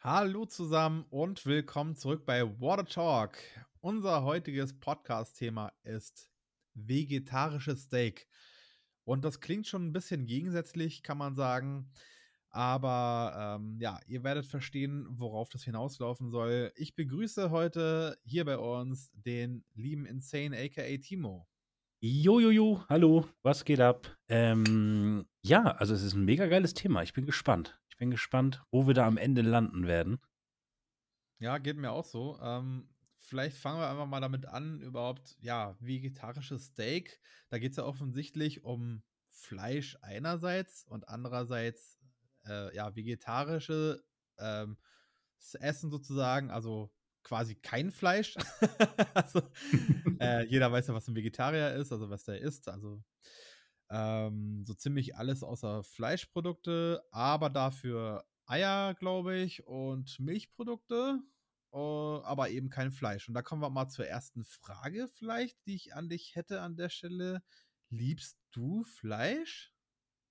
Hallo zusammen und willkommen zurück bei Water Talk. Unser heutiges Podcast-Thema ist vegetarisches Steak. Und das klingt schon ein bisschen gegensätzlich, kann man sagen. Aber ähm, ja, ihr werdet verstehen, worauf das hinauslaufen soll. Ich begrüße heute hier bei uns den lieben Insane, aka Timo. Jojojo, hallo, was geht ab? Ähm, ja, also es ist ein mega geiles Thema. Ich bin gespannt. Ich bin gespannt, wo wir da am Ende landen werden. Ja, geht mir auch so. Ähm, vielleicht fangen wir einfach mal damit an, überhaupt, ja, vegetarisches Steak. Da geht es ja offensichtlich um Fleisch einerseits und andererseits, äh, ja, vegetarische ähm, Essen sozusagen, also quasi kein Fleisch. also, äh, jeder weiß ja, was ein Vegetarier ist, also was der isst. Also ähm, so ziemlich alles außer Fleischprodukte, aber dafür Eier, glaube ich, und Milchprodukte, äh, aber eben kein Fleisch. Und da kommen wir mal zur ersten Frage vielleicht, die ich an dich hätte an der Stelle. Liebst du Fleisch?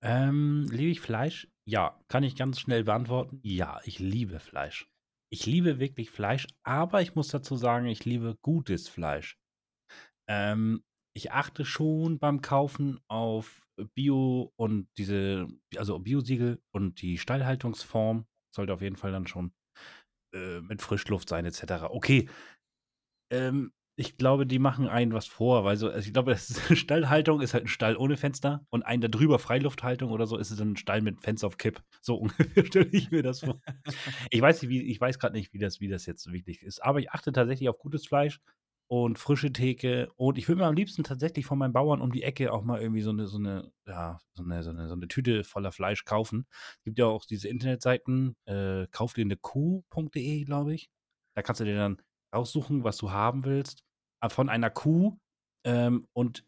Ähm, liebe ich Fleisch? Ja, kann ich ganz schnell beantworten. Ja, ich liebe Fleisch. Ich liebe wirklich Fleisch, aber ich muss dazu sagen, ich liebe gutes Fleisch. Ähm, ich achte schon beim Kaufen auf Bio und diese, also Biosiegel und die Stallhaltungsform sollte auf jeden Fall dann schon äh, mit Frischluft sein, etc. Okay, ähm, ich glaube, die machen einen was vor, weil so, also ich glaube, das ist, Stallhaltung ist halt ein Stall ohne Fenster und ein darüber Freilufthaltung oder so ist es ein Stall mit Fenster auf Kipp. So ungefähr stelle ich mir das vor. ich weiß nicht, wie, ich weiß gerade nicht, wie das, wie das jetzt wichtig ist, aber ich achte tatsächlich auf gutes Fleisch und frische Theke und ich würde mir am liebsten tatsächlich von meinen Bauern um die Ecke auch mal irgendwie so eine, so eine, ja, so eine, so eine, so eine Tüte voller Fleisch kaufen. Es gibt ja auch diese Internetseiten, äh, kauf dir eine Kuh.de, glaube ich. Da kannst du dir dann aussuchen, was du haben willst, von einer Kuh. Ähm, und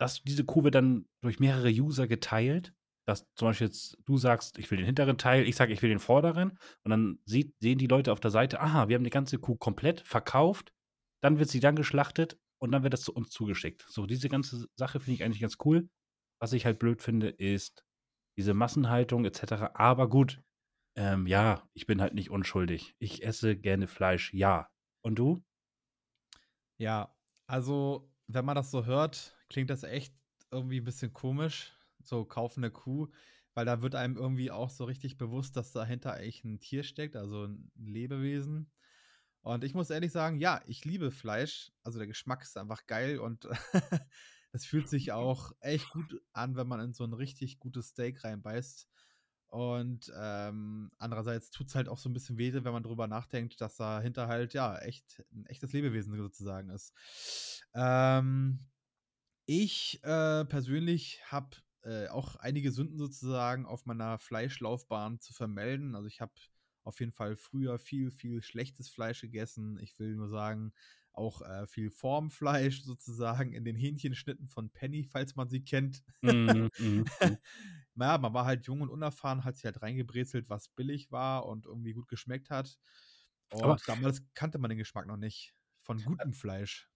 das, diese Kuh wird dann durch mehrere User geteilt. Dass zum Beispiel jetzt du sagst, ich will den hinteren Teil, ich sage, ich will den vorderen. Und dann sieht, sehen die Leute auf der Seite, aha, wir haben die ganze Kuh komplett verkauft. Dann wird sie dann geschlachtet und dann wird das zu uns zugeschickt. So, diese ganze Sache finde ich eigentlich ganz cool. Was ich halt blöd finde, ist diese Massenhaltung etc. Aber gut, ähm, ja, ich bin halt nicht unschuldig. Ich esse gerne Fleisch, ja. Und du? Ja, also, wenn man das so hört, klingt das echt irgendwie ein bisschen komisch. So, kaufen eine Kuh, weil da wird einem irgendwie auch so richtig bewusst, dass dahinter eigentlich ein Tier steckt, also ein Lebewesen. Und ich muss ehrlich sagen, ja, ich liebe Fleisch. Also der Geschmack ist einfach geil und es fühlt sich auch echt gut an, wenn man in so ein richtig gutes Steak reinbeißt. Und ähm, andererseits tut es halt auch so ein bisschen weh, wenn man drüber nachdenkt, dass dahinter halt, ja, echt ein echtes Lebewesen sozusagen ist. Ähm, ich äh, persönlich habe äh, auch einige Sünden sozusagen auf meiner Fleischlaufbahn zu vermelden. Also ich habe auf jeden Fall früher viel, viel schlechtes Fleisch gegessen. Ich will nur sagen, auch äh, viel Formfleisch sozusagen in den Hähnchenschnitten von Penny, falls man sie kennt. Mm, mm, naja, man war halt jung und unerfahren, hat sich halt reingebrezelt, was billig war und irgendwie gut geschmeckt hat. Und Aber damals kannte man den Geschmack noch nicht von gutem Fleisch.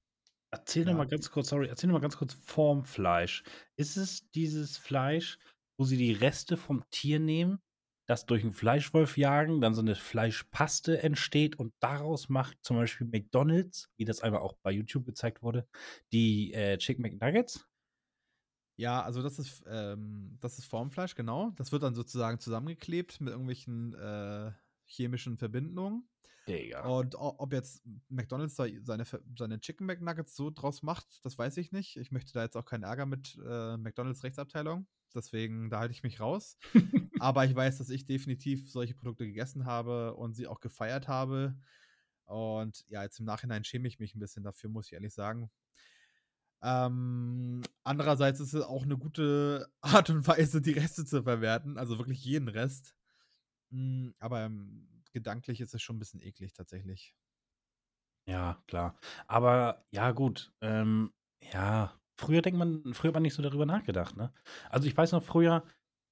Erzähl ja. noch mal ganz kurz, sorry, erzähl noch mal ganz kurz Formfleisch. Ist es dieses Fleisch, wo sie die Reste vom Tier nehmen das durch einen Fleischwolf jagen, dann so eine Fleischpaste entsteht und daraus macht zum Beispiel McDonalds, wie das einmal auch bei YouTube gezeigt wurde, die äh, Chicken McNuggets. Ja, also das ist, ähm, das ist Formfleisch, genau. Das wird dann sozusagen zusammengeklebt mit irgendwelchen äh, chemischen Verbindungen. Digga. Und ob jetzt McDonalds da seine, seine Chicken McNuggets so draus macht, das weiß ich nicht. Ich möchte da jetzt auch keinen Ärger mit äh, McDonalds Rechtsabteilung. Deswegen, da halte ich mich raus. Aber ich weiß, dass ich definitiv solche Produkte gegessen habe und sie auch gefeiert habe. Und ja, jetzt im Nachhinein schäme ich mich ein bisschen dafür, muss ich ehrlich sagen. Ähm, andererseits ist es auch eine gute Art und Weise, die Reste zu verwerten. Also wirklich jeden Rest. Hm, aber ähm, gedanklich ist es schon ein bisschen eklig tatsächlich. Ja, klar. Aber ja, gut. Ähm, ja, Früher denkt man früher hat man nicht so darüber nachgedacht, ne? Also, ich weiß noch früher,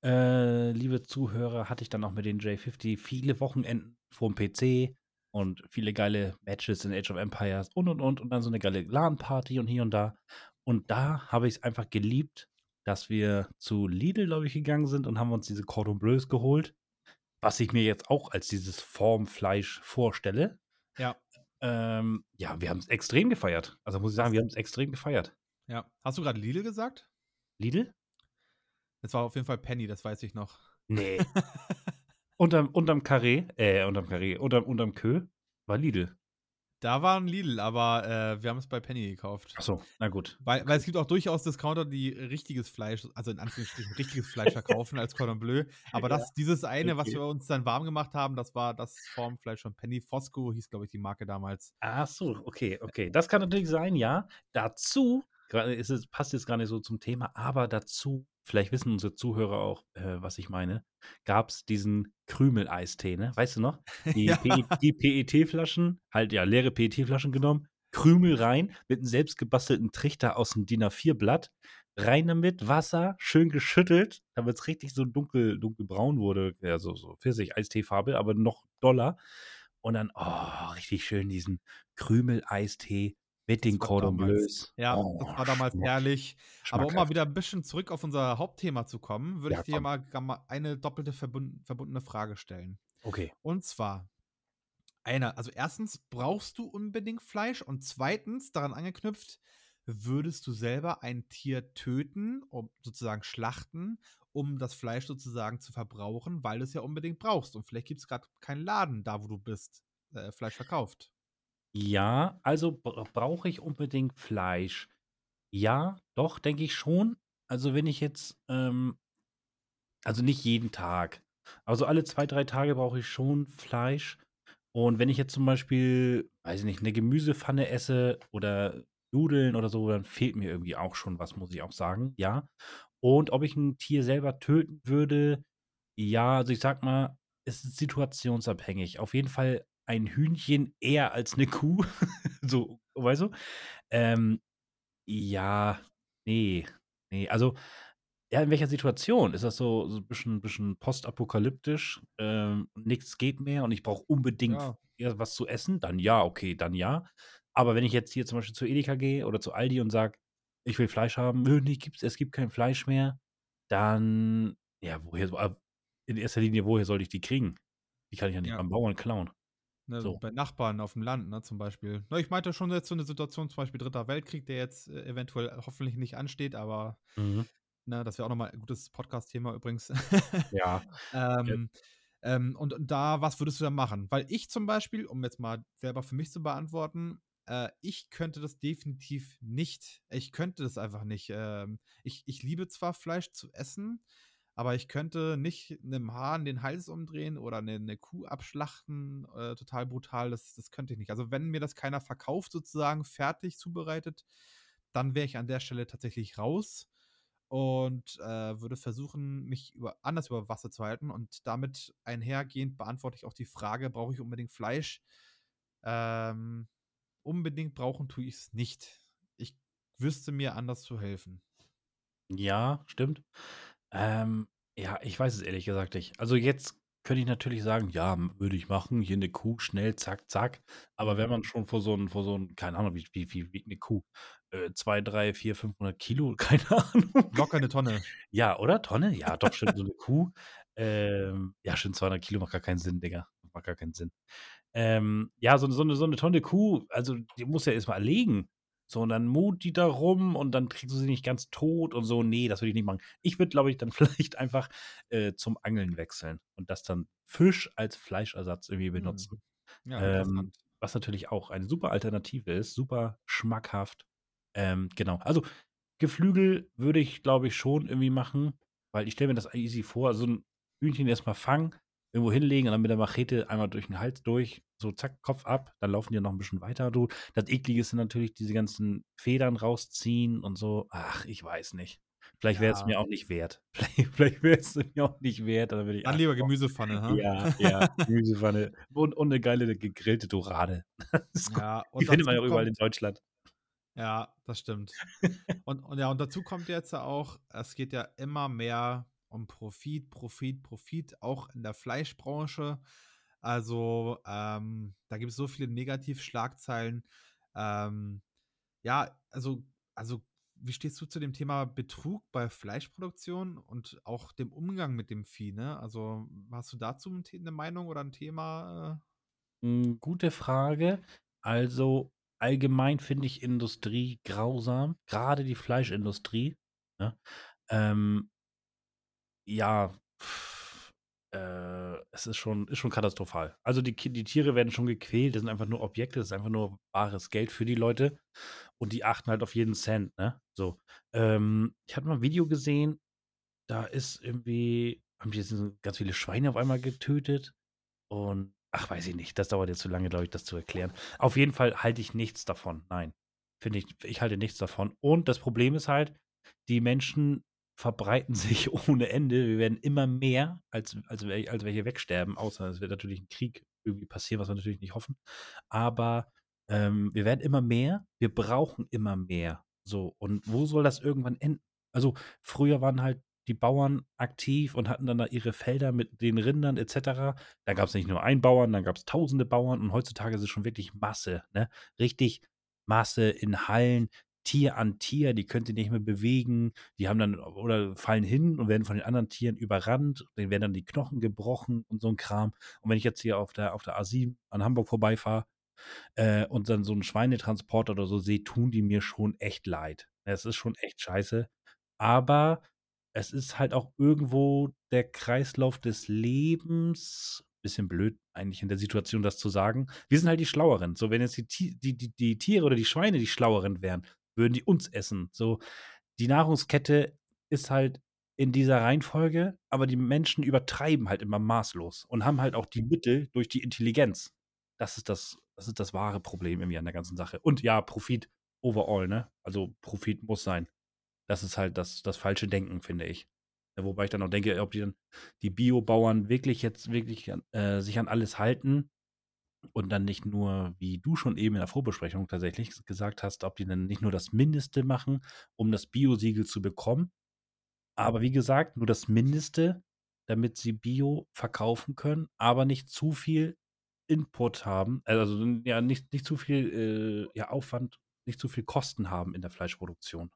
äh, liebe Zuhörer, hatte ich dann auch mit den J50 viele Wochenenden vorm PC und viele geile Matches in Age of Empires und, und, und und dann so eine geile LAN-Party und hier und da. Und da habe ich's einfach geliebt, dass wir zu Lidl, glaube ich, gegangen sind und haben uns diese Cordon Bleus geholt, was ich mir jetzt auch als dieses Formfleisch vorstelle. Ja. Ähm, ja, wir haben's extrem gefeiert. Also, muss ich sagen, wir haben's extrem gefeiert. Ja. Hast du grad Lidl gesagt? Lidl? Es war auf jeden Fall Penny, das weiß ich noch. Ne. Unterm unterm Carré äh, unterm Carré, unterm unterm Queue war Lidl. Da war 'n Lidl, aber, äh, wir haben es bei Penny gekauft. Ach so, na gut. Weil weil es gibt auch durchaus Discounter, die richtiges Fleisch, also in Anführungsstrichen richtiges Fleisch verkaufen als Cordon Bleu. Aber Ja, das dieses eine, was okay. wir uns dann warm gemacht haben, das war das Formfleisch von Penny. Fosco hieß, glaube ich, die Marke damals. Ach so, okay, okay. Das kann natürlich sein, ja. Dazu ist es passt jetzt gar nicht so zum Thema, aber dazu, vielleicht wissen unsere Zuhörer auch, äh, was ich meine, gab's diesen Krümel-Eistee, ne? Weißt du noch? Die Ja. PET-Flaschen, halt ja, leere PET-Flaschen genommen, Krümel rein, mit 'nem selbst gebastelten Trichter aus'm DIN A4-Blatt, rein damit, Wasser, schön geschüttelt, damit's richtig so dunkel dunkelbraun wurde, ja, so so Pfirsich-Eistee-Farbe, aber noch doller. Und dann, oh, richtig schön diesen Krümel-Eistee mit den Cordon Bleus. ja, Oh, das war damals schmack herrlich. Aber um mal wieder 'n bisschen zurück auf unser Hauptthema zu kommen, würde Ja, ich dir komm. mal mal eine doppelte verbun verbundene Frage stellen. Okay. Und zwar einer also, 1. brauchst du unbedingt Fleisch? Und 2. daran angeknüpft, würdest du selber ein Tier töten, um sozusagen schlachten, um das Fleisch sozusagen zu verbrauchen, weil du's ja unbedingt brauchst und vielleicht gibt's grad keinen Laden da, wo du bist, äh, Fleisch verkauft? Ja, also bra brauche ich unbedingt Fleisch? Ja, doch, denke ich schon. Also, wenn ich jetzt, ähm also, nicht jeden Tag. Aber so alle 2, 3 Tage brauche ich schon Fleisch. Und wenn ich jetzt zum Beispiel, weiß ich nicht, 'ne Gemüsepfanne esse oder Nudeln oder so, dann fehlt mir irgendwie auch schon was, muss ich auch sagen, ja. Und ob ich 'n Tier selber töten würde? Ja, also, ich sage mal, es ist situationsabhängig. Auf jeden Fall ein Hühnchen eher als 'ne Kuh, so, weißt du? Ähm, ja, ne, ne. Also, ja, in welcher Situation? Ist das so so bisschen bisschen postapokalyptisch, ähm, nix geht mehr und ich brauche unbedingt Ja. was zu essen? Dann ja, okay, dann ja. Aber wenn ich jetzt hier zum Beispiel zu Edeka gehe oder zu Aldi und sage: „Ich will Fleisch haben.“ „Nö, ne, gibt's es gibt kein Fleisch mehr.“ Dann ja, woher ab in erster Linie, woher soll ich die kriegen? Die kann ich ja nicht Ja. beim Bauern klauen. Ne, So. bei Nachbarn auf'm Land, ne, zum Beispiel. Ne, ich meinte schon jetzt so 'ne Situation, zum Beispiel Dritter Weltkrieg, der jetzt, äh, eventuell hoffentlich nicht ansteht, aber, Mhm. ne, das wäre auch noch mal 'n gutes Podcast-Thema übrigens. Ja. Ja. Ähm, ähm, und und da was würdest du da machen? Weil ich zum Beispiel, um jetzt mal selber für mich zu beantworten, äh, ich könnte das definitiv nicht. Ich könnte das einfach nicht. Ähm, ich ich liebe zwar Fleisch zu essen, aber ich könnte nicht 'nem Hahn den Hals umdrehen oder 'ne 'ne Kuh abschlachten, äh, total brutal. Das das könnte ich nicht. Also, wenn mir das keiner verkauft sozusagen, fertig zubereitet, dann wäre ich an der Stelle tatsächlich raus und, äh, würde versuchen, mich über anders über Wasser zu halten. Und damit einhergehend beantworte ich auch die Frage: „Brauche ich unbedingt Fleisch?“ Ähm, unbedingt brauchen tue ich's nicht. Ich wüsste mir anders zu helfen. Ja, stimmt. Ähm, ja, ich weiß es ehrlich gesagt nicht. Also, jetzt könnte ich natürlich sagen: „Ja, würde ich machen. Hier 'ne Kuh, schnell, zack, zack.“ Aber wenn Mhm. man schon vor so 'n vor so 'n keine Ahnung, wie wie viel wiegt 'ne Kuh? Äh, 2, 3, 4, 500 Kilo, keine Ahnung. Locker 'ne Tonne. Ja, oder? Tonne? Ja, doch, stimmt, so 'ne Kuh. Ähm, ja, stimmt, 200 Kilo macht gar keinen Sinn, Digga. Macht gar keinen Sinn. Ähm, ja, so 'ne so 'ne so 'ne Tonne Kuh, also, die musst du ja erst mal erlegen. So, und dann murt die da rum und dann kriegst du sie nicht ganz tot und so. Ne, das würde ich nicht machen. Ich würde, glaube ich, dann vielleicht einfach, äh, zum Angeln wechseln und das dann Fisch als Fleischersatz irgendwie Mhm. benutzen. Ja, Ähm, was natürlich auch eine super Alternative ist, super schmackhaft. Ähm, genau. Also, Geflügel würde ich, glaube ich, schon irgendwie machen, weil ich stelle mir das easy vor, so 'n Hühnchen erst mal fangen, irgendwo hinlegen und dann mit der Machete einmal durch 'n Hals durch, so zack, Kopf ab, dann laufen die noch 'n bisschen weiter, du. Das Eklige ist dann natürlich diese ganzen Federn rausziehen und so. Ach, ich weiß nicht. Vielleicht wäre es Ja. mir auch nicht wert. Vielleicht vielleicht wäre es mir auch nicht wert, dann ich Dann lieber. Gemüsepfanne, ha? Ja, ja, Gemüsepfanne und und 'ne geile gegrillte Dorade. Ja, Die findet man ja überall in Deutschland. Ja, das stimmt. Und und ja, und dazu kommt jetzt ja auch, es geht ja immer mehr um Profit, Profit, Profit, auch in der Fleischbranche. Also, ähm, da gibt's so viele Negativschlagzeilen. Ähm, ja, also also, wie stehst du zu dem Thema Betrug bei Fleischproduktion und auch dem Umgang mit dem Vieh, ne? Also, hast du dazu 'n The 'ne Meinung oder 'n Thema, äh? Hm, gute Frage. Also, allgemein finde ich Industrie grausam, grade die Fleischindustrie, ne? Ähm ja, äh, es ist schon ist schon katastrophal. Also, die die Tiere werden schon gequält, das sind einfach nur Objekte, das ist einfach nur bares Geld für die Leute und die achten halt auf jeden Cent, ne? So, ähm, ich habe mal 'n Video gesehen, da ist irgendwie haben die jetzt ganz viele Schweine auf einmal getötet und ach, weiß ich nicht, das dauert jetzt zu lange, glaube ich, das zu erklären. Auf jeden Fall halte ich nichts davon. Nein, finde ich ich halte nichts davon. Und das Problem ist halt, die Menschen verbreiten sich ohne Ende. Wir werden immer mehr, als als als welche wegsterben, außer es wird natürlich 'n Krieg irgendwie passieren, was wir natürlich nicht hoffen. Aber, ähm, wir werden immer mehr, wir brauchen immer mehr. So, und wo soll das irgendwann enden? Also, früher waren halt die Bauern aktiv und hatten dann da ihre Felder mit den Rindern et cetera. Da gab's nicht nur einen Bauern, dann gab's tausende Bauern und heutzutage ist es schon wirklich Masse, ne? Richtig Masse in Hallen, Tier an Tier, die können sich nicht mehr bewegen. Die haben dann oder fallen hin und werden von den anderen Tieren überrannt. Denen werden dann die Knochen gebrochen und so 'n Kram. Und wenn ich jetzt hier auf der auf der A7 an Hamburg vorbeifahre, äh, und dann so 'n Schweinetransporter oder so sehe, tun die mir schon echt leid. Es ist schon echt scheiße. Aber es ist halt auch irgendwo der Kreislauf des Lebens. Bisschen blöd eigentlich in der Situation, das zu sagen. Wir sind halt die Schlaueren. So, wenn jetzt die die die die Tiere oder die Schweine die Schlaueren wären, würden die uns essen. So, die Nahrungskette ist halt in dieser Reihenfolge, aber die Menschen übertreiben halt immer maßlos und haben halt auch die Mittel durch die Intelligenz. Das ist das das ist das wahre Problem irgendwie an der ganzen Sache. Und ja, Profit overall, ne? Also, Profit muss sein. Das ist halt das das falsche Denken, finde ich. Wobei ich dann auch denke, ob die dann die Biobauern wirklich jetzt wirklich äh, sich an alles halten und dann nicht nur, wie du schon eben in der Vorbesprechung tatsächlich gesagt hast, ob die dann nicht nur das Mindeste machen, um das Biosiegel zu bekommen. Aber wie gesagt, nur das Mindeste, damit sie Bio verkaufen können, aber nicht zu viel Input haben. Äh, also, ja, nicht nicht zu viel, äh, ja, Aufwand, nicht zu viel Kosten haben in der Fleischproduktion?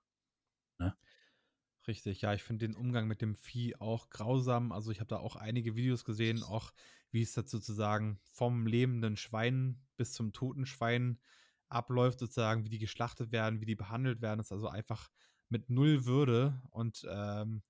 Richtig, ja, ich finde den Umgang mit dem Vieh auch grausam. Also, ich habe da auch einige Videos gesehen, auch wie es da sozusagen vom lebenden Schwein bis zum toten Schwein abläuft sozusagen, wie die geschlachtet werden, wie die behandelt werden. Das ist also einfach mit 0 Würde und, ähm,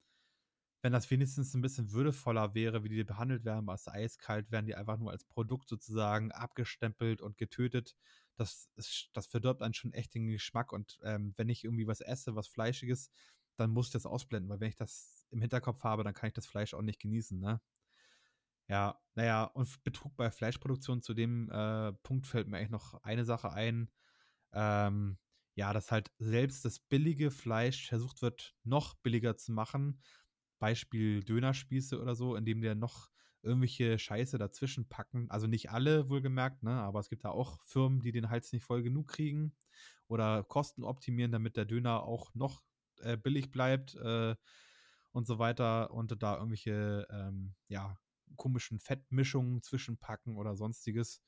wenn das wenigstens 'n bisschen würdevoller wäre, wie die behandelt werden, du, eiskalt werden die einfach nur als Produkt sozusagen abgestempelt und getötet. Das ist das verdirbt einen schon echt den Geschmack und, ähm, wenn ich irgendwie was esse, was Fleischiges, dann muss ich das ausblenden, weil wenn ich das im Hinterkopf habe, dann kann ich das Fleisch auch nicht genießen, ne? Ja, na ja, und Betrug bei Fleischproduktion, zu dem, äh, Punkt fällt mir eigentlich noch eine Sache ein. Ähm, ja, dass halt selbst das billige Fleisch versucht wird, noch billiger zu machen. Beispiel Dönerspieße oder so, indem dann noch irgendwelche Scheiße dazwischen packen. Also, nicht alle wohlgemerkt, ne, aber es gibt da auch Firmen, die den Hals nicht voll genug kriegen oder Kosten optimieren, damit der Döner auch noch, äh, billig bleibt, äh, und so weiter und da irgendwelche, ähm, ja, komischen Fettmischungen zwischenpacken oder Sonstiges.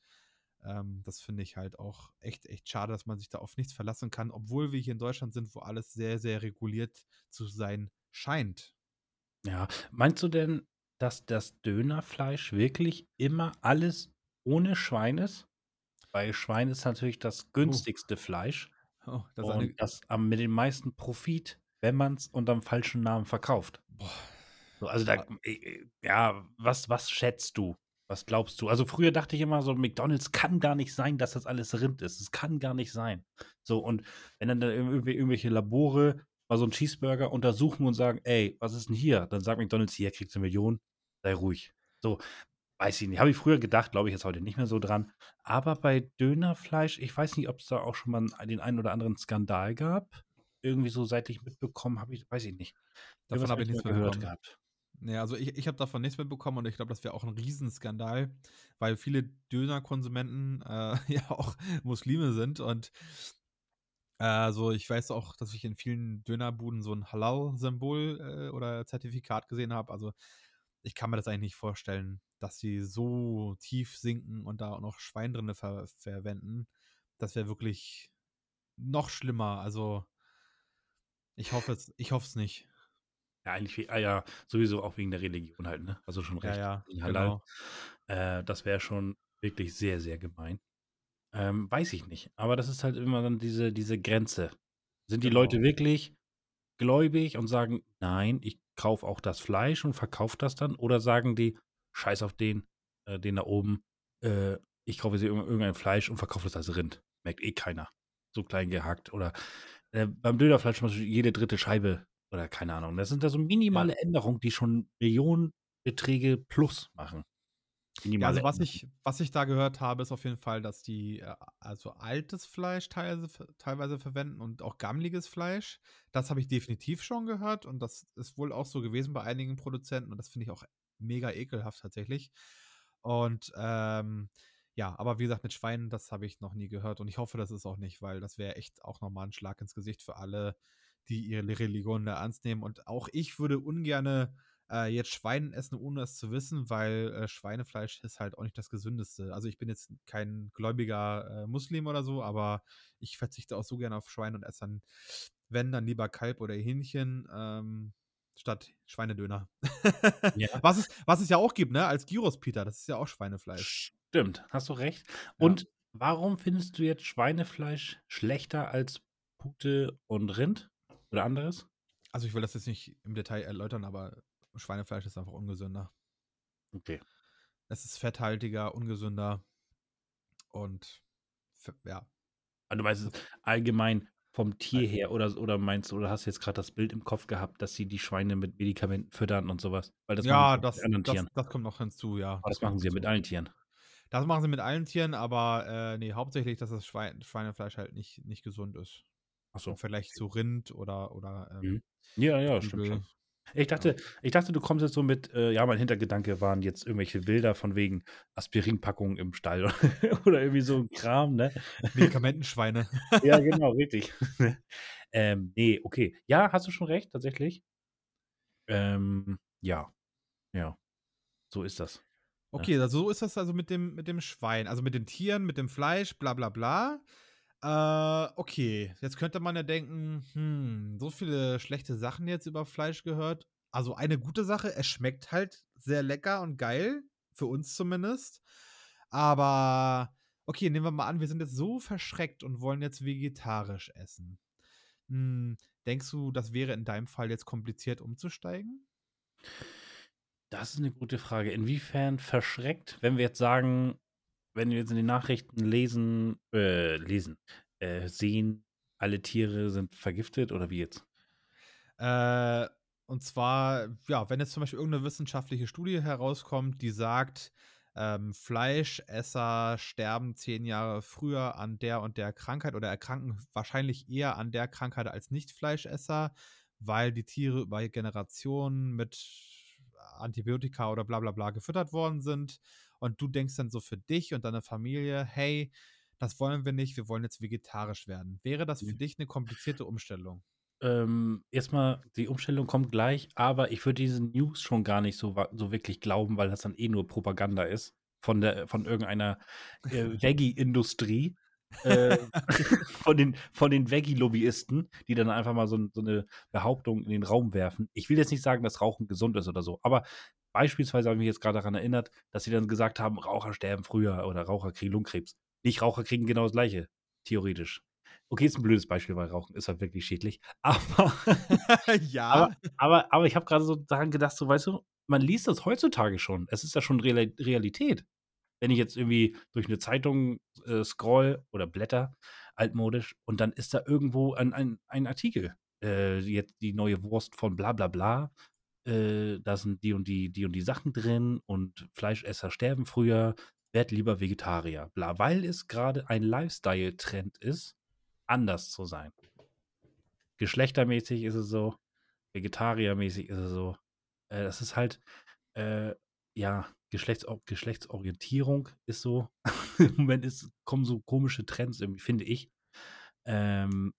Ähm, das finde ich halt auch echt, echt schade, dass man sich da auf nichts verlassen kann, obwohl wir hier in Deutschland sind, wo alles sehr, sehr reguliert zu sein scheint. Ja. Meinst du denn, dass das Dönerfleisch wirklich immer alles ohne Schwein ist? Weil Schwein ist natürlich das günstigste Fleisch Oh, das ist eine und das am mit dem meisten Profit, wenn man's unterm falschen Namen verkauft. Boah. So, also da Ja. äh, äh, ja, was was schätzt du? Was glaubst du? Also, früher dachte ich immer so, McDonald's kann gar nicht sein, dass das alles Rind ist. Es kann gar nicht sein. So, und wenn dann da irgendwelche Labore mal so 'n Cheeseburger untersuchen und sagen: „Ey, was ist 'n hier?“ Dann sagt McDonald's: „Hier kriegst du 'ne Million, sei ruhig.“ So, weiß ich nicht. Habe ich früher gedacht, glaube ich jetzt heute nicht mehr so dran. Aber bei Dönerfleisch, ich weiß nicht, ob's da auch schon mal den einen oder anderen Skandal gab. Irgendwie so, seit ich mitbekommen habe ich weiß ich nicht. Davon habe ich ich nichts mal gehört gehabt. Ne, also ich ich habe davon nichts mitbekommen und ich glaube, das wäre auch 'n Riesenskandal, weil viele Dönerkonsumenten, äh, ja auch Muslime sind und also, ich weiß auch, dass ich in vielen Dönerbuden so 'n Halal-Symbol, äh, oder Zertifikat gesehen habe. Also, ich kann mir das eigentlich nicht vorstellen, dass die so tief sinken und da auch noch Schwein drinne ver verwenden. Das wäre wirklich noch schlimmer. Also Ich hoffe es ich hoffe es nicht. Ja, eigentlich ah ja, sowieso auch wegen der Religion halt, ne? Also schon Ja, recht. ja, Halal. genau. Äh, das wäre schon wirklich sehr, sehr gemein. Ähm, weiß ich nicht. Aber das ist halt immer dann diese diese Grenze. Sind die Genau. Leute wirklich gläubig und sagen: „Nein, ich kaufe auch das Fleisch und verkaufe das dann“, oder sagen die: „Scheiß auf den, äh, den da oben, äh, ich kaufe jetzt irgend irgendein Fleisch und verkaufe das als Rind. Merkt eh keiner. So klein gehackt“ oder, äh, beim Dönerfleisch zum Beispiel jede dritte Scheibe oder keine Ahnung. Das sind da so Ja. minimale Änderungen, die schon Millionenbeträge plus machen. Ja, also was ich was ich da gehört habe, ist auf jeden Fall, dass die, äh, also altes Fleisch teilweise teilweise verwenden und auch gammliges Fleisch. Das habe ich definitiv schon gehört und das ist wohl auch so gewesen bei einigen Produzenten und das finde ich auch mega ekelhaft tatsächlich. Und, ähm, ja, aber wie gesagt, mit Schweinen, das habe ich noch nie gehört und ich hoffe, das ist auch nicht, weil das wäre echt auch noch mal 'n Schlag ins Gesicht für alle, die ihre Religion da ernst nehmen. Und auch ich würde ungerne, äh, jetzt Schwein essen, ohne es zu wissen, weil, äh, Schweinefleisch ist halt auch nicht das Gesündeste. Also, ich bin jetzt kein gläubiger, äh, Muslim oder so, aber ich verzichte auch so gerne auf Schwein und esse dann, wenn, dann lieber Kalb oder Hähnchen, ähm, statt Schweinedöner. Ja. Was es was es ja auch gibt, ne, als Gyros-Pita, das ist ja auch Schweinefleisch. Stimmt, hast du recht. Ja. Und warum findest du jetzt Schweinefleisch schlechter als Pute und Rind oder anderes? Also, ich will das jetzt nicht im Detail erläutern, aber Schweinefleisch ist einfach ungesünder. Okay. Es ist fetthaltiger, ungesünder und ja. Ah, du meinst es allgemein vom Tier her oder oder meinst du oder hast du jetzt grad das Bild im Kopf gehabt, dass sie die Schweine mit Medikamenten füttern und so was? Weil das Ja, das das das kommt noch hinzu, ja, Aber das das machen sie ja mit hinzu. allen Tieren. Das machen sie mit allen Tieren, aber, äh, ne, hauptsächlich, dass das Schwein Schweinefleisch halt nicht nicht gesund ist Ach im so, Vergleich okay. zu Rind oder oder, Mhm. ähm, Ja, ja, stimmt Geflügel, schon. Ich dachte ich dachte, du kommst jetzt so mit äh, ja, mein Hintergedanke waren jetzt irgendwelche Bilder von wegen Aspirinpackungen im Stall oder irgendwie so 'n Kram, ne? Medikamentenschweine. Ja, genau, richtig. Ähm, ne, okay. Ja, hast du schon recht, tatsächlich. Ähm, ja. Ja. So ist das, ne? Okay, also so ist das also mit dem mit dem Schwein, also mit den Tieren, mit dem Fleisch, bla bla bla. Äh, okay, jetzt könnte man ja denken: „Hm, so viele schlechte Sachen jetzt über Fleisch gehört.“ Also, eine gute Sache, es schmeckt halt sehr lecker und geil, für uns zumindest. Aber okay, nehmen wir mal an, wir sind jetzt so verschreckt und wollen jetzt vegetarisch essen. Hm, denkst du, das wäre in deinem Fall jetzt kompliziert umzusteigen? Das ist 'ne gute Frage. Inwiefern verschreckt, wenn wir jetzt sagen wenn wir jetzt in den Nachrichten lesen äh, lesen, äh, sehen, alle Tiere sind vergiftet oder wie jetzt? Äh, und zwar, ja, wenn jetzt zum Beispiel irgend 'ne wissenschaftliche Studie herauskommt, die sagt, ähm, Fleischesser sterben 10 Jahre früher an der und der Krankheit oder erkranken wahrscheinlich eher an der Krankheit als Nicht-Fleischesser, weil die Tiere über Generationen mit Antibiotika oder bla bla bla gefüttert worden sind. Und du denkst dann so für dich und deine Familie: „Hey, das wollen wir nicht, wir wollen jetzt vegetarisch werden.“ Wäre das für dich 'ne komplizierte Umstellung? Ähm, erst mal, die Umstellung kommt gleich, aber ich würde diese News schon gar nicht so so wirklich glauben, weil das dann eh nur Propaganda ist von der von irgendeiner, äh, Veggie-Industrie, äh, von den von den Veggie-Lobbyisten, die dann einfach mal so so 'ne Behauptung in den Raum werfen. Ich will jetzt nicht sagen, dass Rauchen gesund ist oder so, aber beispielsweise habe ich mich jetzt grad daran erinnert, dass sie dann gesagt haben: „Raucher sterben früher oder Raucher kriegen Lungenkrebs.“ Nichtraucher kriegen genau das Gleiche, theoretisch. Okay, ist 'n blödes Beispiel, weil Rauchen ist halt wirklich schädlich. Aber aber Ja. aber aber ich habe grade so daran gedacht, so, weißt du, man liest das heutzutage schon. Es ist ja schon Reala Realität. Wenn ich jetzt irgendwie durch 'ne Zeitung, äh, scrolle oder blättere, altmodisch, und dann ist da irgendwo ein ein ein Artikel. Äh, jetzt die neue Wurst von bla bla bla. Äh, da sind die und die die und die Sachen drin und Fleischesser sterben früher, werd lieber Vegetarier, bla. Weil es grade ein Lifestyle-Trend ist, anders zu sein. Geschlechtermäßig ist es so, vegetariermäßig ist es so. Äh, es ist halt, äh, ja, Geschlechtsor Geschlechtsorientierung ist so im Moment ist kommen so komische Trends irgendwie, finde ich. Ähm,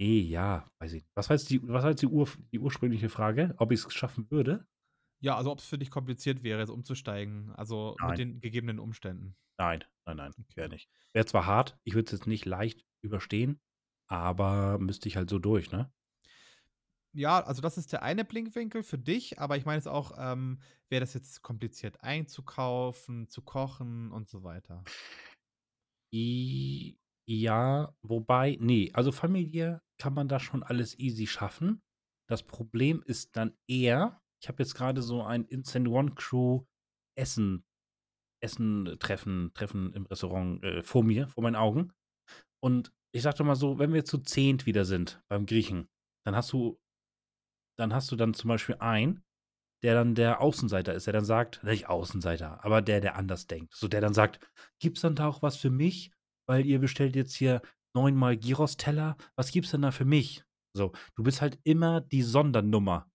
ne, ja, weiß ich nicht. Was war jetzt die was war jetzt die Urf die ursprüngliche Frage? Ob ich's schaffen würde? Ja, also ob's für dich kompliziert wäre, jetzt umzusteigen, also mit Nein. den gegebenen Umständen? Nein, nein, nein, Okay. wäre nicht. Wäre zwar hart, ich würde es jetzt nicht leicht überstehen, aber müsste ich halt so durch, ne? Ja, also das ist der eine Blickwinkel für dich, aber ich meine jetzt auch, ähm, wäre das jetzt kompliziert einzukaufen, zu kochen und so weiter? I ja, wobei ne, also Familie kann man da schon alles easy schaffen. Das Problem ist dann eher ich habe jetzt grade so ein Instant One Crew Essen Essen Treffen Treffen im Restaurant, äh, vor mir, vor meinen Augen. Und ich sage doch mal so, wenn wir zu 10. wieder sind beim Griechen, dann hast du dann hast du dann zum Beispiel einen, der dann der Außenseiter ist, der dann sagt nicht Außenseiter, aber der, der anders denkt. So, der dann sagt: „Gibt's dann da auch was für mich? Weil ihr bestellt jetzt hier neunmal Gyros-Teller. Was gibt's denn da für mich?“ So, du bist halt immer die Sondernummer.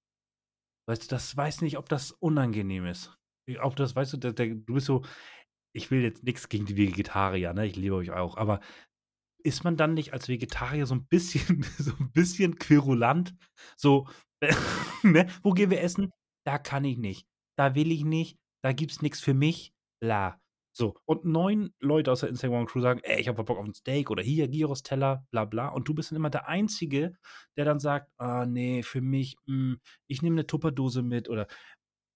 Weißt du, das weiß nicht, ob das unangenehm ist. Ob das weißt du, der der du bist so ich will jetzt nix gegen die Vegetarier, ne? Ich liebe euch auch, aber ist man dann nicht als Vegetarier so 'n bisschen so 'n bisschen querulant? So, ne? „Wo gehen wir essen?“ „Da kann ich nicht. Da will ich nicht. Da gibt's nix für mich, bla.“ So, und 9 Leute aus der Instagram Crew sagen: „Ey, ich habe Bock auf 'n Steak“ oder „Hier, Gyros-Teller“, bla bla. Und du bist dann immer der Einzige, der dann sagt: „Ah ne, für mich, hm, ich nehme 'ne Tupperdose mit“ oder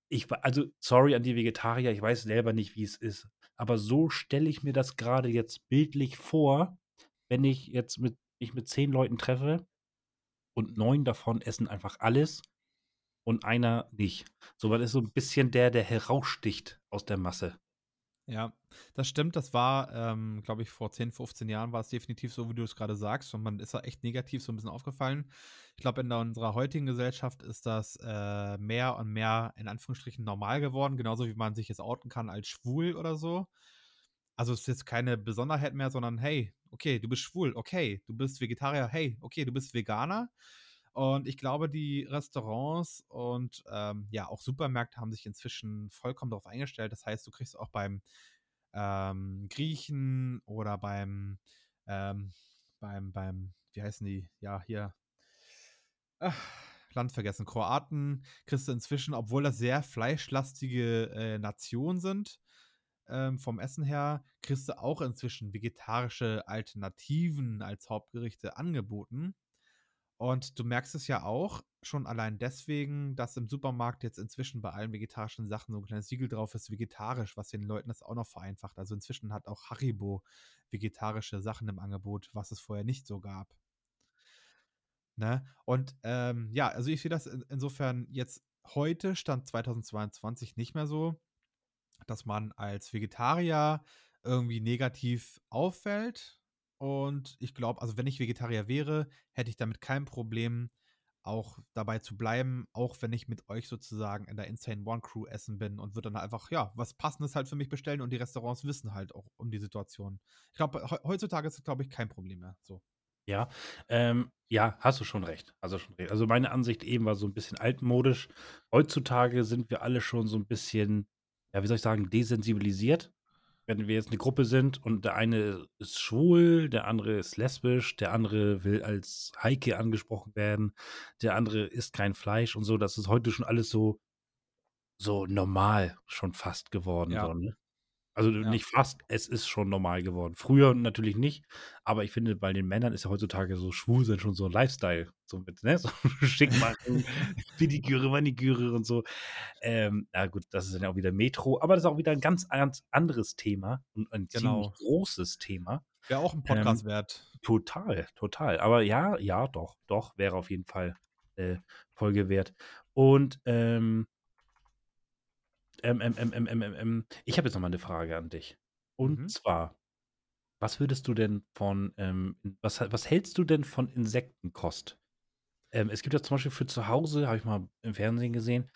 ich also, sorry an die Vegetarier, ich weiß selber nicht, wie es ist. Aber so stelle ich mir das grade jetzt bildlich vor, wenn ich jetzt mit mich mit 10 Leuten treffe und 9 davon essen einfach alles und einer nicht. So, man ist so 'n bisschen der, der heraussticht aus der Masse. Ja, das stimmt. Das war, ähm, glaube ich, vor 10, 15 Jahren war es definitiv so, wie du es grade sagst und man ist da echt negativ so 'n bisschen aufgefallen. Ich glaube, in unserer heutigen Gesellschaft ist das, äh, mehr und mehr in Anführungsstrichen normal geworden, genauso wie man sich jetzt outen kann als schwul oder so. Also, es ist jetzt keine Besonderheit mehr, sondern: „Hey, okay, du bist schwul, okay, du bist Vegetarier, hey, okay, du bist Veganer.“ Und ich glaube, die Restaurants und, ähm, ja, auch Supermärkte haben sich inzwischen vollkommen darauf eingestellt. Das heißt, du kriegst auch beim, ähm, Griechen oder beim, ähm beim beim wie heißen die? Ja, hier Land vergessen, Kroaten kriegst du inzwischen, obwohl das sehr fleischlastige, äh, Nationen sind, ähm, vom Essen her, kriegst du auch inzwischen vegetarische Alternativen als Hauptgerichte angeboten. Und du merkst es ja auch schon allein deswegen, dass im Supermarkt jetzt inzwischen bei allen vegetarischen Sachen so 'n kleines Siegel drauf ist, vegetarisch, was den Leuten das auch noch vereinfacht. Also, inzwischen hat auch Haribo vegetarische Sachen im Angebot, was es vorher nicht so gab. Ne? Und, ähm, ja, also ich sehe das in insofern jetzt heute, Stand 2022 nicht mehr so, dass man als Vegetarier irgendwie negativ auffällt. Und ich glaube also, wenn ich Vegetarier wäre, hätte ich damit kein Problem, auch dabei zu bleiben, auch wenn ich mit euch sozusagen in der Insane One Crew essen bin und würde dann einfach, ja, was Passendes halt für mich bestellen und die Restaurants wissen halt auch um die Situation. Ich glaube, heu heutzutage ist das, glaube ich, kein Problem mehr, so. Ja, ähm, ja, hast du schon recht. Du schon recht. Also, meine Ansicht eben war so 'n bisschen altmodisch. Heutzutage sind wir alle schon so 'n bisschen, ja, wie soll ich sagen, desensibilisiert. Wenn wir jetzt 'ne Gruppe sind und der eine ist schwul, der andere ist lesbisch, der andere will als Heike angesprochen werden, der andere isst kein Fleisch und so, das ist heute schon alles so so normal schon fast geworden Ja. so, ne? Also, Ja. nicht fast, es ist schon normal geworden. Früher natürlich nicht, aber ich finde, bei den Männern ist ja heutzutage so schwul sein schon so 'n Lifestyle, so mit, ne, so schick machen, Pediküre, Maniküre und so. Ähm, na gut, das ist dann ja auch wieder Metro, aber das ist auch wieder 'n ganz ganz anderes Thema und ein ziemlich Genau. großes Thema. Wäre auch 'n Ähm, Podcast wert. total, total. Aber ja, ja, doch, doch, wäre auf jeden Fall, äh, Folge wert. Und, ähm ähm, ähm, ähm, ähm, ähm, ich habe jetzt noch mal 'ne Frage an dich. Und Mhm. zwar, was würdest du denn von, ähm was was hältst du denn von Insektenkost? Ähm, es gibt ja zum Beispiel für zu Hause, habe ich mal im Fernsehen gesehen,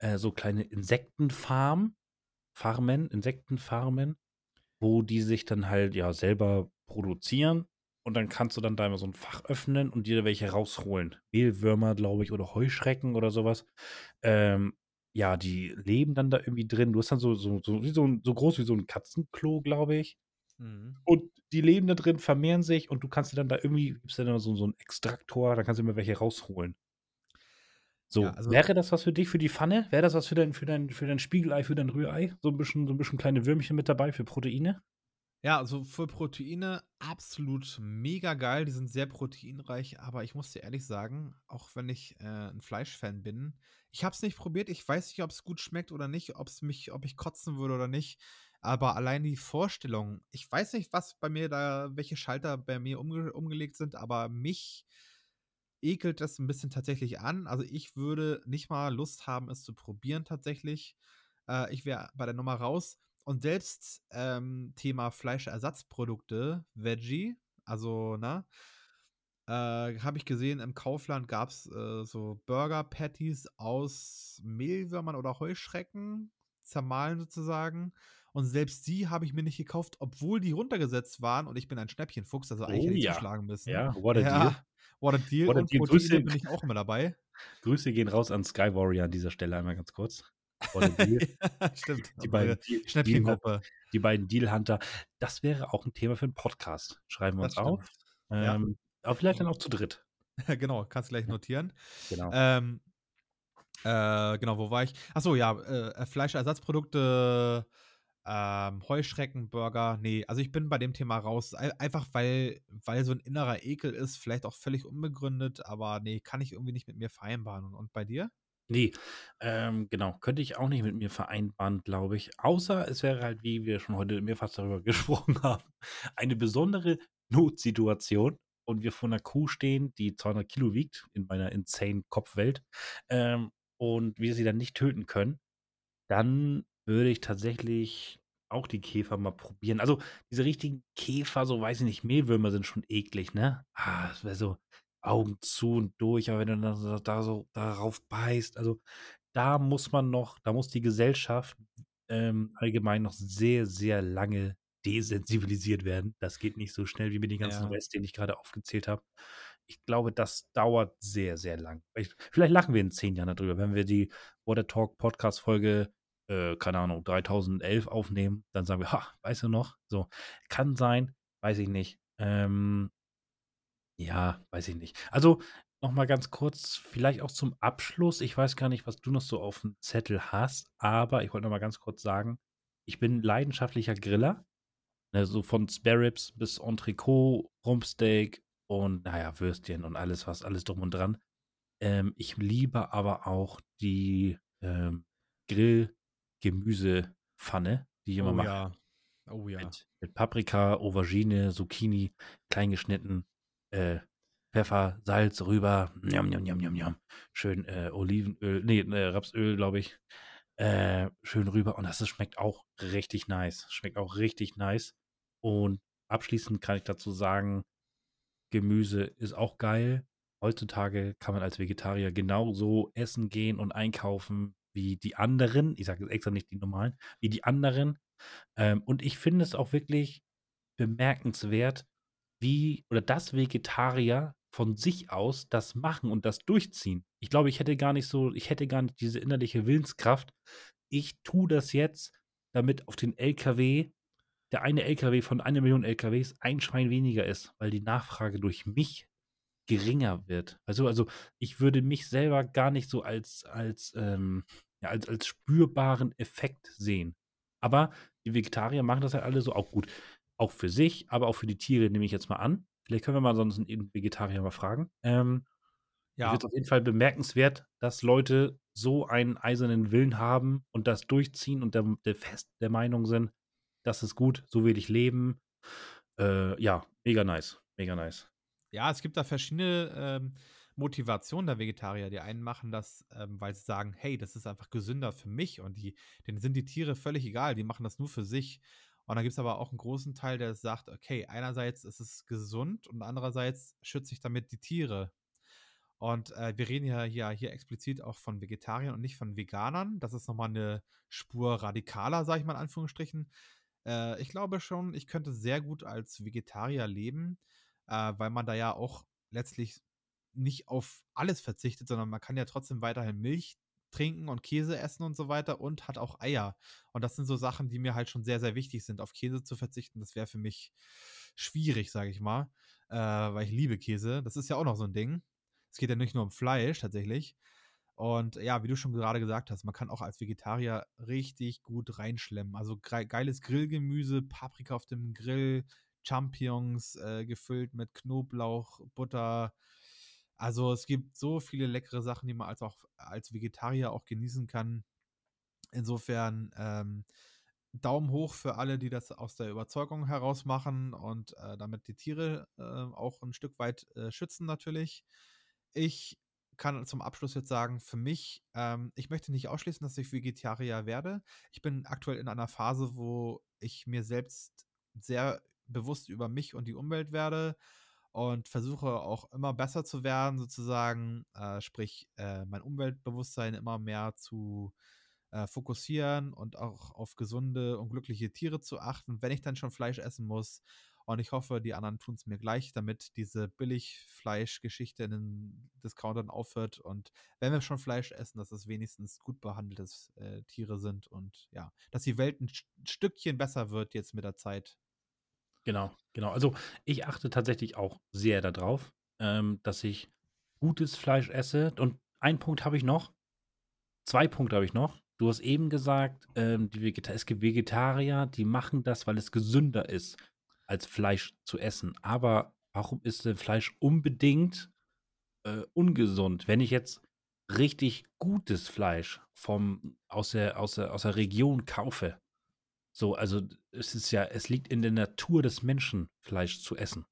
äh, so kleine Insektenfarm Farmen Insektenfarmen, wo die sich dann halt, ja, selber produzieren und dann kannst du dann da immer so 'n Fach öffnen und dir welche rausholen. Mehlwürmer, glaube ich, oder Heuschrecken oder so was. Ähm, ja, die leben dann da irgendwie drin. Du hast dann so so so so 'n so groß wie so 'n Katzenklo, glaube ich. Mhm. Und die leben da drin, vermehren sich und du kannst dir dann da irgendwie gibt's dann immer so so 'n Extraktor, da kannst du immer welche rausholen. Ja, So, also wäre das was für dich für die Pfanne? Wäre das was für dein für dein für dein Spiegelei, für dein Rührei? So 'n bisschen so 'n bisschen kleine Würmchen mit dabei für Proteine? Ja, also für Proteine absolut mega geil. Die sind sehr proteinreich, aber ich muss dir ehrlich sagen, auch wenn ich äh, ein Fleischfan bin, ich habe es nicht probiert. Ich weiß nicht, ob es gut schmeckt oder nicht, ob's mich, ob ich kotzen würde oder nicht. Aber allein die Vorstellung, ich weiß nicht, was bei mir da, welche Schalter bei mir umge umgelegt sind, aber mich ekelt das ein bisschen tatsächlich an. Also ich würde nicht mal Lust haben, es zu probieren tatsächlich. Äh, ich wäre bei der Nummer raus. Und selbst ähm, Thema Fleischersatzprodukte, Veggie, also, ne, äh, habe ich gesehen, im Kaufland gab es äh, so Burger-Patties aus Mehlwürmern oder Heuschrecken, zermahlen sozusagen. Und selbst die habe ich mir nicht gekauft, obwohl die runtergesetzt waren. Und ich bin ein Schnäppchenfuchs, also eigentlich Oh hätte ich ja. zuschlagen müssen. Ja, what a Ja, deal. what a deal. What a deal. Grüße, bin ich auch immer dabei. Grüße gehen raus an Sky Warrior an dieser Stelle einmal ganz kurz. What a deal. ja, stimmt. Die beiden, Schnäppchengruppe. die beiden Deal-Hunter. Das wäre auch ein Thema für einen Podcast. Schreiben wir Das uns auf. stimmt. Ja. Ähm, aber vielleicht dann auch zu dritt. genau, kannst gleich notieren. Genau. Ähm, äh, genau, wo war ich? Achso, ja, äh, Fleischersatzprodukte, ähm, Heuschreckenburger. Nee, also ich bin bei dem Thema raus. Ei- Einfach weil, weil so ein innerer Ekel ist, vielleicht auch völlig unbegründet, aber nee, kann ich irgendwie nicht mit mir vereinbaren. Und, und bei dir? Nee, ähm, genau. Könnte ich auch nicht mit mir vereinbaren, glaube ich. Außer es wäre halt, wie wir schon heute mehrfach darüber gesprochen haben, eine besondere Notsituation und wir vor einer Kuh stehen, die 200 Kilo wiegt in meiner insane Kopfwelt ähm, und wir sie dann nicht töten können, dann würde ich tatsächlich auch die Käfer mal probieren. Also diese richtigen Käfer, so weiß ich nicht, Mehlwürmer sind schon eklig, ne? Ah, das wäre so Augen zu und durch, aber wenn du dann so, da so darauf beißt, also da muss man noch, da muss die Gesellschaft ähm, allgemein noch sehr, sehr lange desensibilisiert werden. Das geht nicht so schnell wie mit den ganzen Ja. Rest, den ich gerade aufgezählt habe. Ich glaube, das dauert sehr, sehr lang. Ich, vielleicht lachen wir in zehn Jahren darüber, wenn wir die Water Talk Podcast Folge, äh, keine Ahnung, 3011 aufnehmen, dann sagen wir, ha, weißt du noch? So, kann sein, weiß ich nicht. Ähm, ja, weiß ich nicht. Also, noch mal ganz kurz, vielleicht auch zum Abschluss. Ich weiß gar nicht, was du noch so auf dem Zettel hast, aber ich wollte noch mal ganz kurz sagen, ich bin leidenschaftlicher Griller. Ne, so von Spare Ribs bis Entrecot, Rumpsteak und naja, Würstchen und alles, was, alles drum und dran. Ähm, ich liebe aber auch die ähm, Grill-Gemüsepfanne, die immer Oh mache. ja. Oh ja. Mit, mit Paprika, Aubergine, Zucchini, klein geschnitten, äh, Pfeffer, Salz rüber, njam, njam, njam, njam, njam. schön äh, Olivenöl, nee, äh, Rapsöl, glaube ich, äh, schön rüber und das ist, schmeckt auch richtig nice, schmeckt auch richtig nice und abschließend kann ich dazu sagen, Gemüse ist auch geil. Heutzutage kann man als Vegetarier genauso essen gehen und einkaufen wie die anderen. Ich sage jetzt extra nicht die normalen, wie die anderen. Ähm, und ich finde es auch wirklich bemerkenswert, wie oder dass Vegetarier von sich aus das machen und das durchziehen. Ich glaube, ich hätte gar nicht so, ich hätte gar nicht diese innerliche Willenskraft. Ich tue das jetzt, damit auf den LKW, der eine LKW von einer Million LKWs ein Schwein weniger ist, weil die Nachfrage durch mich geringer wird. Also, also ich würde mich selber gar nicht so als, als, ähm, ja, als, als spürbaren Effekt sehen. Aber die Vegetarier machen das halt alle so auch gut. Auch für sich, aber auch für die Tiere, nehme ich jetzt mal an. Vielleicht können wir mal sonst einen Vegetarier mal fragen. Ähm, Ja, es auf jeden Fall bemerkenswert, dass Leute so einen eisernen Willen haben und das durchziehen und der, der fest der Meinung sind, das ist gut, so will ich leben. Äh, ja, mega nice. Mega nice. Ja, es gibt da verschiedene ähm, Motivationen der Vegetarier. Die einen machen das, ähm, weil sie sagen, hey, das ist einfach gesünder für mich und die, denen sind die Tiere völlig egal, die machen das nur für sich. Und dann gibt es aber auch einen großen Teil, der sagt, okay, einerseits ist es gesund und andererseits schütze ich damit die Tiere. Und äh, wir reden ja hier, hier explizit auch von Vegetariern und nicht von Veganern. Das ist nochmal eine Spur radikaler, sage ich mal in Anführungsstrichen. Äh, ich glaube schon, ich könnte sehr gut als Vegetarier leben, äh, weil man da ja auch letztlich nicht auf alles verzichtet, sondern man kann ja trotzdem weiterhin Milch trinken und Käse essen und so weiter und hat auch Eier. Und das sind so Sachen, die mir halt schon sehr, sehr wichtig sind. Auf Käse zu verzichten, das wäre für mich schwierig, sage ich mal, äh, weil ich liebe Käse. Das ist ja auch noch so ein Ding. Es geht ja nicht nur um Fleisch tatsächlich. Und ja, wie du schon gerade gesagt hast, man kann auch als Vegetarier richtig gut reinschlemmen. Also geiles Grillgemüse, Paprika auf dem Grill, Champignons äh, gefüllt mit Knoblauch, Butter. Also es gibt so viele leckere Sachen, die man als auch als Vegetarier auch genießen kann. Insofern ähm, Daumen hoch für alle, die das aus der Überzeugung heraus machen und äh, damit die Tiere äh, auch ein Stück weit äh, schützen natürlich. Ich kann zum Abschluss jetzt sagen, für mich, ähm, ich möchte nicht ausschließen, dass ich Vegetarier werde. Ich bin aktuell in einer Phase, wo ich mir selbst sehr bewusst über mich und die Umwelt werde und versuche auch immer besser zu werden, sozusagen, äh, sprich äh, mein Umweltbewusstsein immer mehr zu äh, fokussieren und auch auf gesunde und glückliche Tiere zu achten, wenn ich dann schon Fleisch essen muss. Und ich hoffe, die anderen tun es mir gleich, damit diese Billigfleischgeschichte in den Discountern aufhört. Und wenn wir schon Fleisch essen, dass es wenigstens gut behandelte äh, Tiere sind und ja, dass die Welt ein Stückchen besser wird jetzt mit der Zeit. Genau, genau. Also ich achte tatsächlich auch sehr darauf, ähm, dass ich gutes Fleisch esse. Und einen Punkt habe ich noch. Zwei Punkte habe ich noch. Du hast eben gesagt, ähm, die Vegeta es gibt Vegetarier, die machen das, weil es gesünder ist, als Fleisch zu essen. Aber warum ist denn Fleisch unbedingt äh, ungesund? Wenn ich jetzt richtig gutes Fleisch vom, aus, der, aus, der, aus der Region kaufe, so, also es ist ja, es liegt in der Natur des Menschen, Fleisch zu essen.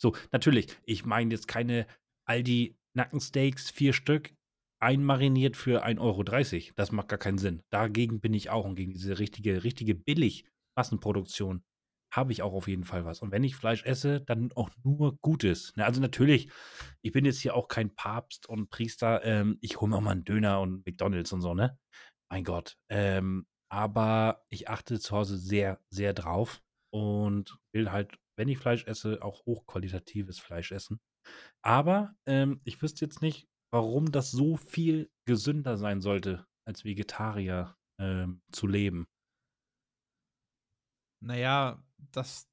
So, natürlich, ich meine jetzt keine Aldi Nackensteaks, vier Stück, einmariniert für 1,30 Euro. Das macht gar keinen Sinn. Dagegen bin ich auch und gegen diese richtige, richtige Billig-Massenproduktion habe ich auch auf jeden Fall was. Und wenn ich Fleisch esse, dann auch nur Gutes. Ne? Also natürlich, ich bin jetzt hier auch kein Papst und Priester. Ähm, ich hole mir auch mal einen Döner und McDonalds und so, ne? Mein Gott. Ähm, aber ich achte zu Hause sehr, sehr drauf und will halt, wenn ich Fleisch esse, auch hochqualitatives Fleisch essen. Aber ähm, ich wüsste jetzt nicht, warum das so viel gesünder sein sollte, als Vegetarier ähm, zu leben. Naja, das,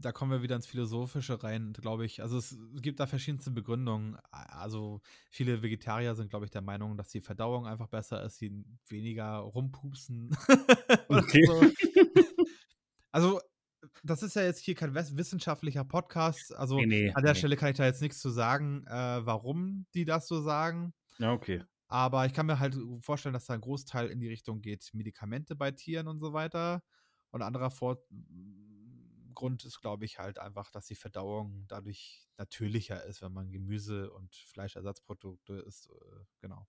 da kommen wir wieder ins Philosophische rein, glaube ich. Also es gibt da verschiedenste Begründungen. Also viele Vegetarier sind, glaube ich, der Meinung, dass die Verdauung einfach besser ist, sie weniger rumpupsen. okay. So. Also das ist ja jetzt hier kein wissenschaftlicher Podcast. Also nee, nee, an der nee. Stelle kann ich da jetzt nichts zu sagen, äh, warum die das so sagen. Ja, okay. Aber ich kann mir halt vorstellen, dass da ein Großteil in die Richtung geht, Medikamente bei Tieren und so weiter. Und anderer Vor Grund ist, glaube ich, halt einfach, dass die Verdauung dadurch natürlicher ist, wenn man Gemüse und Fleischersatzprodukte isst. Äh, genau.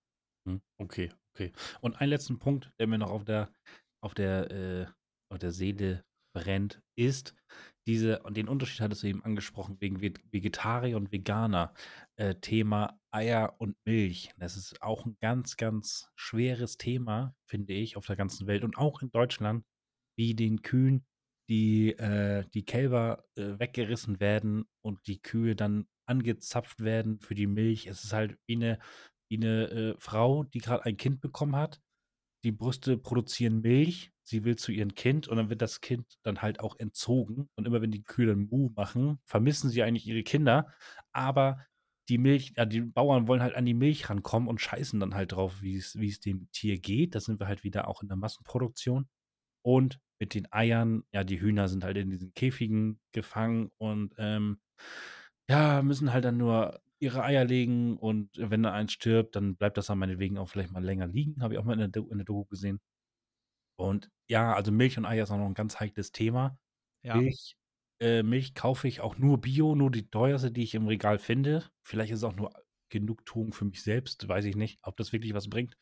Hm, okay, okay. Und einen letzten Punkt, der mir noch auf der, auf der, äh, auf der Seele brennt, ist diese, und den Unterschied hattest du eben angesprochen, wegen Vegetarier und Veganer, äh, Thema Eier und Milch. Das ist auch ein ganz, ganz schweres Thema, finde ich, auf der ganzen Welt und auch in Deutschland, wie den Kühen die, äh, die Kälber äh, weggerissen werden und die Kühe dann angezapft werden für die Milch. Es ist halt wie eine, wie eine äh, Frau, die gerade ein Kind bekommen hat. Die Brüste produzieren Milch sie will zu ihrem Kind und dann wird das Kind dann halt auch entzogen. Und immer wenn die Kühe dann Mu machen, vermissen sie eigentlich ihre Kinder. Aber die Milch, ja, die Bauern wollen halt an die Milch rankommen und scheißen dann halt drauf, wie es, dem Tier geht. Da sind wir halt wieder auch in der Massenproduktion. Und mit den Eiern, ja, die Hühner sind halt in diesen Käfigen gefangen und ähm, ja, müssen halt dann nur ihre Eier legen und wenn da eins stirbt, dann bleibt das dann meinetwegen auch vielleicht mal länger liegen. Habe ich auch mal in der, in der Doku gesehen. Und ja, also Milch und Eier ist auch noch ein ganz heikles Thema. Ja. Milch, äh, Milch kaufe ich auch nur Bio, nur die teuerste, die ich im Regal finde. Vielleicht ist es auch nur Genugtuung für mich selbst, weiß ich nicht, ob das wirklich was bringt.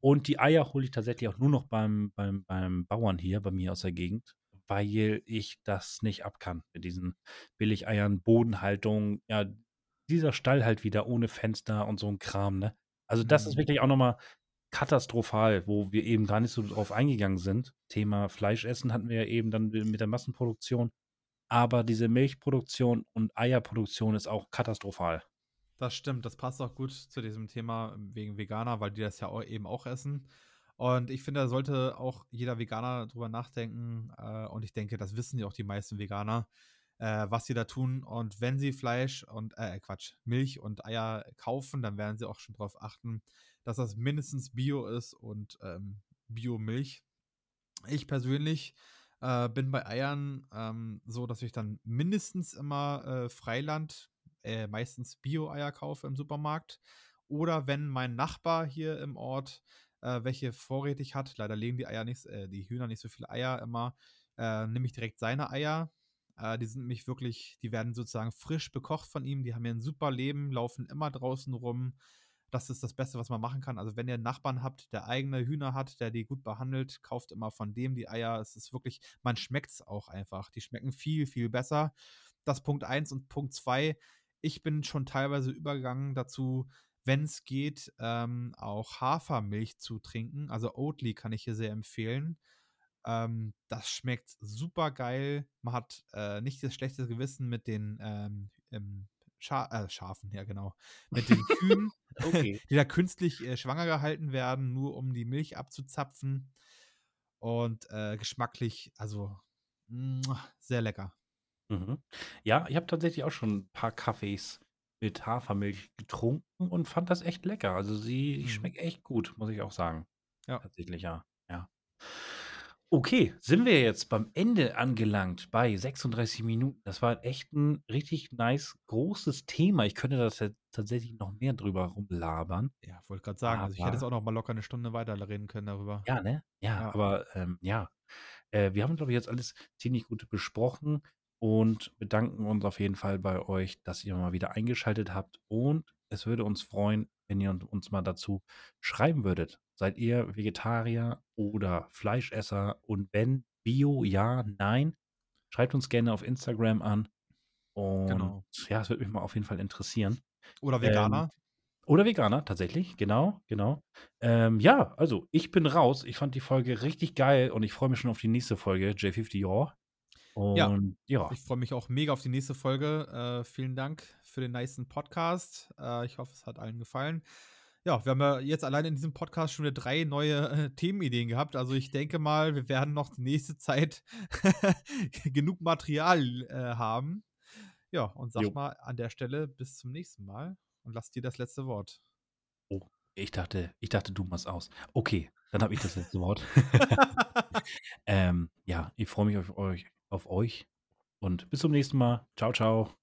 Und die Eier hole ich tatsächlich auch nur noch beim, beim, beim Bauern hier, bei mir aus der Gegend, weil ich das nicht ab kann mit diesen Billigeiern, Bodenhaltung, ja, dieser Stall halt wieder ohne Fenster und so ein Kram, ne? Also das ist mhm. wirklich auch nochmal katastrophal, wo wir eben gar nicht so drauf eingegangen sind. Thema Fleischessen hatten wir ja eben dann mit der Massenproduktion. Aber diese Milchproduktion und Eierproduktion ist auch katastrophal. Das stimmt, das passt auch gut zu diesem Thema wegen Veganer, weil die das ja auch eben auch essen. Und ich finde, da sollte auch jeder Veganer drüber nachdenken. Äh, und ich denke, das wissen ja auch die meisten Veganer. äh, was sie da tun. Und wenn sie Fleisch und, äh, Quatsch, Milch und Eier kaufen, dann werden sie auch schon darauf achten, dass das mindestens Bio ist und ähm, Bio-Milch. Ich persönlich äh, bin bei Eiern ähm, so, dass ich dann mindestens immer äh, Freiland, äh, meistens Bio-Eier kaufe im Supermarkt. Oder wenn mein Nachbar hier im Ort äh, welche vorrätig hat, leider legen die Eier nicht, äh, die Hühner nicht so viele Eier immer, äh, nehme ich direkt seine Eier. Äh, die sind nämlich wirklich, die werden sozusagen frisch bekocht von ihm. Die haben ja ein super Leben, laufen immer draußen rum. Das ist das Beste, was man machen kann. Also wenn ihr einen Nachbarn habt, der eigene Hühner hat, der die gut behandelt, kauft immer von dem die Eier. Es ist wirklich, man schmeckt es auch einfach. Die schmecken viel, viel besser. Das Punkt 1 und Punkt 2. Ich bin schon teilweise übergegangen dazu, wenn es geht, ähm, auch Hafermilch zu trinken. Also Oatly kann ich hier sehr empfehlen. Ähm, das schmeckt super geil. Man hat äh, nicht das schlechte Gewissen mit den ähm, ähm Scha äh, Schafen, ja genau, mit den Kühen, okay. die da künstlich äh, schwanger gehalten werden, nur um die Milch abzuzapfen. Und äh, geschmacklich, also mh, sehr lecker. Mhm. Ja, ich habe tatsächlich auch schon ein paar Kaffees mit Hafermilch getrunken und fand das echt lecker. Also sie mhm. schmeckt echt gut, muss ich auch sagen. Ja. Tatsächlich, ja. Ja. Okay, sind wir jetzt beim Ende angelangt bei 36 Minuten. Das war echt ein richtig nice, großes Thema. Ich könnte das jetzt tatsächlich noch mehr drüber rumlabern. Ja, wollte gerade sagen, also ich hätte jetzt auch noch mal locker eine Stunde weiter reden können darüber. Ja, ne? Ja, Ja. aber ähm, ja. Äh, wir haben, glaube ich, jetzt alles ziemlich gut besprochen und bedanken uns auf jeden Fall bei euch, dass ihr mal wieder eingeschaltet habt. Und es würde uns freuen, wenn ihr uns mal dazu schreiben würdet. Seid ihr Vegetarier oder Fleischesser? Und wenn Bio, ja, nein, schreibt uns gerne auf Instagram an. Und genau. ja, es würde mich mal auf jeden Fall interessieren. Oder Veganer. Ähm, oder Veganer, tatsächlich, genau, genau. Ähm, ja, also ich bin raus. Ich fand die Folge richtig geil und ich freue mich schon auf die nächste Folge, J50 Jahr. Ja, ja. ich freue mich auch mega auf die nächste Folge. Äh, vielen Dank für den nicen Podcast. Äh, ich hoffe, es hat allen gefallen. Ja, wir haben ja jetzt allein in diesem Podcast schon wieder drei neue äh, Themenideen gehabt. Also ich denke mal, wir werden noch die nächste Zeit genug Material äh, haben. Ja, und sag jo. mal an der Stelle bis zum nächsten Mal und lass dir das letzte Wort. Oh, ich dachte, ich dachte, du machst aus. Okay, dann habe ich das letzte Wort. ähm, ja, ich freue mich auf euch auf euch und bis zum nächsten Mal. Ciao, ciao.